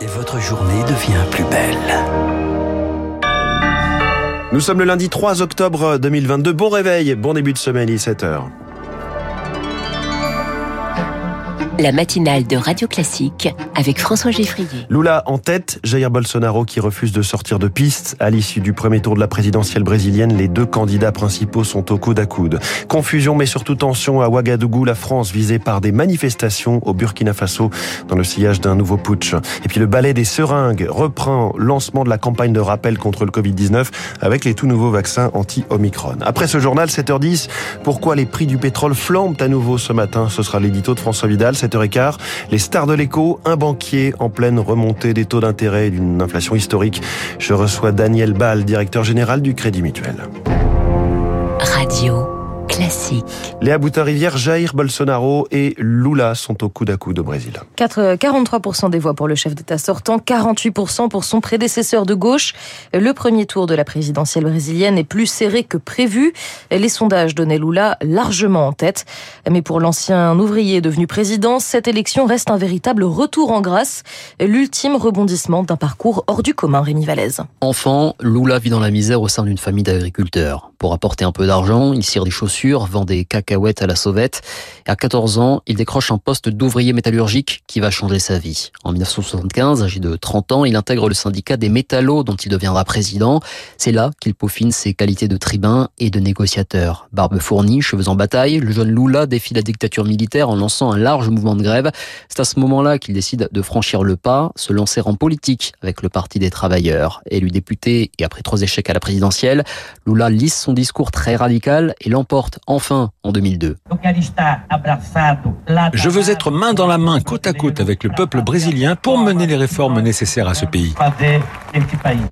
Et votre journée devient plus belle. Nous sommes le lundi 3 octobre 2022. Bon réveil, bon début de semaine, il est 7h. La matinale de Radio Classique avec François Geffrier. Lula en tête, Jair Bolsonaro qui refuse de sortir de piste. À l'issue du premier tour de la présidentielle brésilienne, les deux candidats principaux sont au coude à coude. Confusion mais surtout tension à Ouagadougou, la France visée par des manifestations au Burkina Faso dans le sillage d'un nouveau putsch. Et puis le ballet des seringues reprend lancement de la campagne de rappel contre le Covid-19 avec les tout nouveaux vaccins anti-Omicron. Après ce journal, 7h10, pourquoi les prix du pétrole flambent à nouveau ce matin? Ce sera l'édito de François Vidal. 7h15, les stars de l'écho, un banquier en pleine remontée des taux d'intérêt et d'une inflation historique. Je reçois Daniel Ball, directeur général du Crédit Mutuel. Radio classique. Léa Boutin-Rivière, Jair Bolsonaro et Lula sont au coude à coude au Brésil. 4, 43% des voix pour le chef d'État sortant, 48% pour son prédécesseur de gauche. Le premier tour de la présidentielle brésilienne est plus serré que prévu. Les sondages donnaient Lula largement en tête. Mais pour l'ancien ouvrier devenu président, cette élection reste un véritable retour en grâce. L'ultime rebondissement d'un parcours hors du commun, Rémi Vallès. Enfant, Lula vit dans la misère au sein d'une famille d'agriculteurs. Pour apporter un peu d'argent, il cire des chaussures, vend des cacahuètes à la sauvette. Et à 14 ans, il décroche un poste d'ouvrier métallurgique qui va changer sa vie. En 1975, âgé de 30 ans, il intègre le syndicat des métallos dont il deviendra président. C'est là qu'il peaufine ses qualités de tribun et de négociateur. Barbe fournie, cheveux en bataille, le jeune Lula défie la dictature militaire en lançant un large mouvement de grève. C'est à ce moment-là qu'il décide de franchir le pas, se lancer en politique avec le Parti des travailleurs. Élu député et après trois échecs à la présidentielle, Lula lisse son discours très radical et l'emporte enfin en 2002. Je veux être main dans la main, côte à côte avec le peuple brésilien pour mener les réformes nécessaires à ce pays.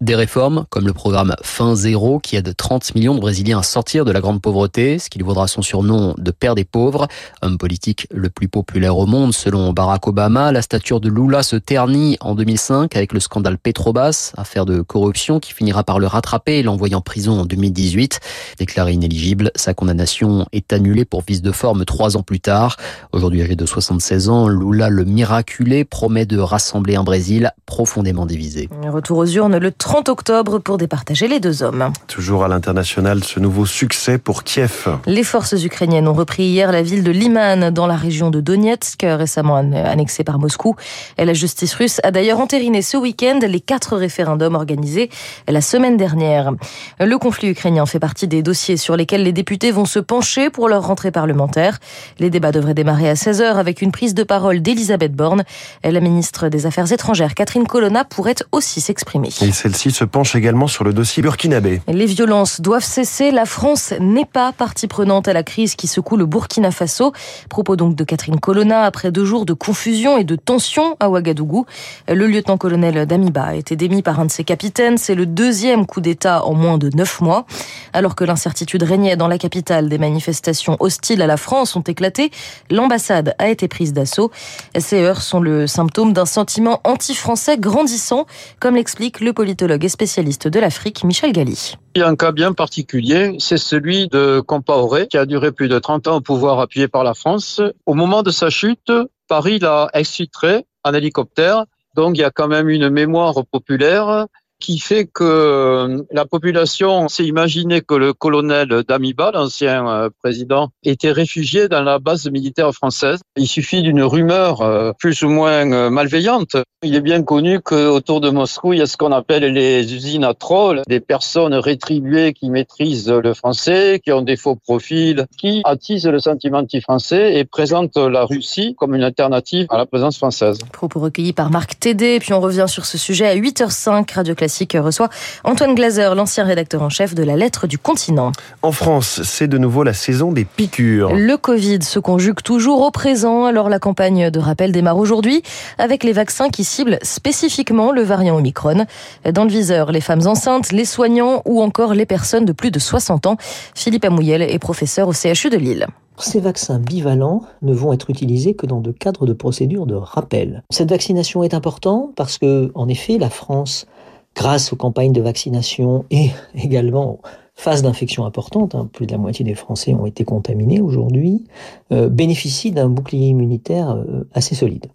Des réformes comme le programme Fin Zéro qui aide 30 millions de Brésiliens à sortir de la grande pauvreté, ce qui lui vaudra son surnom de père des pauvres. Homme politique le plus populaire au monde selon Barack Obama, la stature de Lula se ternit en 2005 avec le scandale Petrobas, affaire de corruption qui finira par le rattraper et l'envoyer en prison en 2018. Déclaré inéligible, sa condamnation est annulée pour vice de forme trois ans plus tard. Aujourd'hui âgé de 76 ans, Lula le miraculé promet de rassembler un Brésil profondément divisé. Retour aux urnes le 30 octobre pour départager les deux hommes. Toujours à l'international, ce nouveau succès pour Kiev. Les forces ukrainiennes ont repris hier la ville de Liman dans la région de Donetsk, récemment annexée par Moscou. Et la justice russe a d'ailleurs entériné ce week-end les quatre référendums organisés la semaine dernière. Le conflit ukrainien fait partie des dossiers sur lesquels les députés vont se pencher pour leur rentrée parlementaire. Les débats devraient démarrer à 16h avec une prise de parole d'Elisabeth Borne. La ministre des Affaires étrangères, Catherine Colonna, pourrait aussi s'exprimer. Et celle-ci se penche également sur le dossier burkinabé. Les violences doivent cesser. La France n'est pas partie prenante à la crise qui secoue le Burkina Faso. Propos donc de Catherine Colonna après deux jours de confusion et de tension à Ouagadougou. Le lieutenant-colonel Damiba a été démis par un de ses capitaines. C'est le deuxième coup d'État en moins de neuf mois. Alors que l'incertitude régnait dans la capitale, des manifestations hostiles à la France ont éclaté. L'ambassade a été prise d'assaut. Ces heures sont le symptôme d'un sentiment anti-français grandissant, comme l'explique le politologue et spécialiste de l'Afrique, Michel Galli. Il y a un cas bien particulier, c'est celui de Compaoré, qui a duré plus de 30 ans au pouvoir appuyé par la France. Au moment de sa chute, Paris l'a exfiltré en hélicoptère. Donc il y a quand même une mémoire populaire qui fait que la population s'est imaginé que le colonel Damiba, l'ancien président, était réfugié dans la base militaire française. Il suffit d'une rumeur plus ou moins malveillante. Il est bien connu qu'autour de Moscou, il y a ce qu'on appelle les usines à trolls, des personnes rétribuées qui maîtrisent le français, qui ont des faux profils, qui attisent le sentiment anti-français et présentent la Russie comme une alternative à la présence française. Propos recueillis par Marc Tédé, puis on revient sur ce sujet à 8h05, Radio Classique reçoit Antoine Glaser, l'ancien rédacteur en chef de la Lettre du Continent. En France, c'est de nouveau la saison des piqûres. Le Covid se conjugue toujours au présent, alors la campagne de rappel démarre aujourd'hui avec les vaccins qui ciblent spécifiquement le variant Omicron. Dans le viseur, les femmes enceintes, les soignants ou encore les personnes de plus de 60 ans. Philippe Amouyel est professeur au CHU de Lille. Ces vaccins bivalents ne vont être utilisés que dans le cadre de procédures de rappel. Cette vaccination est importante parce que, en effet, la France grâce aux campagnes de vaccination et également phase d'infection importante, hein, plus de la moitié des Français ont été contaminés aujourd'hui, euh, bénéficie d'un bouclier immunitaire euh, assez solide.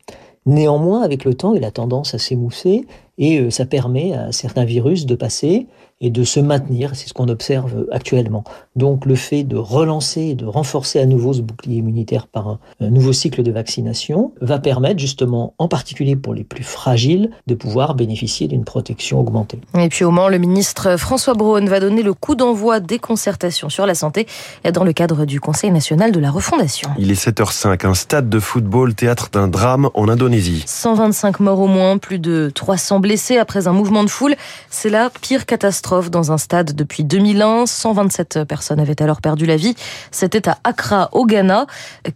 Néanmoins, avec le temps, il a tendance à s'émousser et euh, ça permet à certains virus de passer et de se maintenir. C'est ce qu'on observe actuellement. Donc le fait de relancer et de renforcer à nouveau ce bouclier immunitaire par un, nouveau cycle de vaccination va permettre justement, en particulier pour les plus fragiles, de pouvoir bénéficier d'une protection augmentée. Et puis au Mans, le ministre François Braun va donner le coup d'envoi des concertations sur la santé dans le cadre du Conseil national de la refondation. Il est 7h05, un stade de football, théâtre d'un drame en Indonésie. 125 morts au moins, plus de 300 blessés après un mouvement de foule. C'est la pire catastrophe dans un stade depuis 2001. 127 personnes avaient alors perdu la vie. C'était à Accra, au Ghana.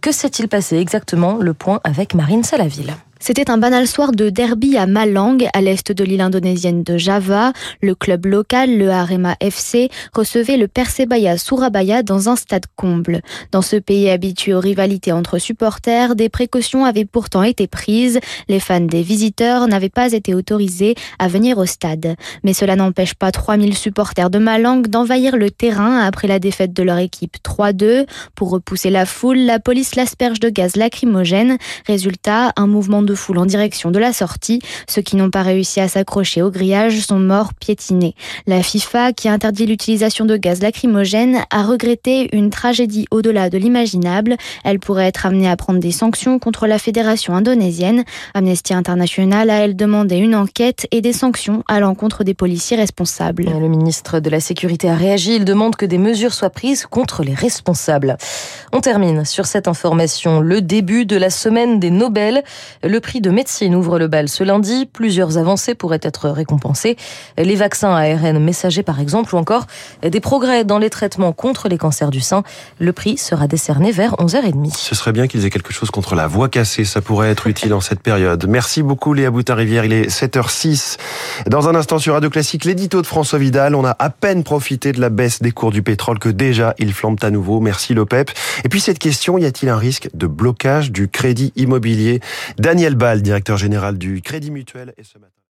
Que s'est-il passé exactement? Le point avec Marine Salaville. C'était un banal soir de derby à Malang, à l'est de l'île indonésienne de Java. Le club local, le Arema FC, recevait le Persebaya Surabaya dans un stade comble. Dans ce pays habitué aux rivalités entre supporters, des précautions avaient pourtant été prises. Les fans des visiteurs n'avaient pas été autorisés à venir au stade. Mais cela n'empêche pas 3000 supporters de Malang d'envahir le terrain après la défaite de leur équipe 3-2. Pour repousser la foule, la police l'asperge de gaz lacrymogène. Résultat, un mouvement de foule en direction de la sortie. Ceux qui n'ont pas réussi à s'accrocher au grillage sont morts piétinés. La FIFA, qui interdit l'utilisation de gaz lacrymogène, a regretté une tragédie au-delà de l'imaginable. Elle pourrait être amenée à prendre des sanctions contre la fédération indonésienne. Amnesty International a, elle, demandé une enquête et des sanctions à l'encontre des policiers responsables. Le ministre de la Sécurité a réagi. Il demande que des mesures soient prises contre les responsables. On termine sur cette information. Le début de la semaine des Nobel. Prix de médecine ouvre le bal ce lundi. Plusieurs avancées pourraient être récompensées. Les vaccins ARN messagers, par exemple, ou encore des progrès dans les traitements contre les cancers du sein. Le prix sera décerné vers 11h30. Ce serait bien qu'ils aient quelque chose contre la voix cassée. Ça pourrait être utile en cette période. Merci beaucoup, Léa Boutin-Rivière. Il est 7h06. Dans un instant sur Radio Classique, l'édito de François Vidal. On a à peine profité de la baisse des cours du pétrole que déjà ils flambent à nouveau. Merci, l'OPEP. Et puis cette question, y a-t-il un risque de blocage du crédit immobilier? Daniel Ball, directeur général du Crédit Mutuel, est ce matin.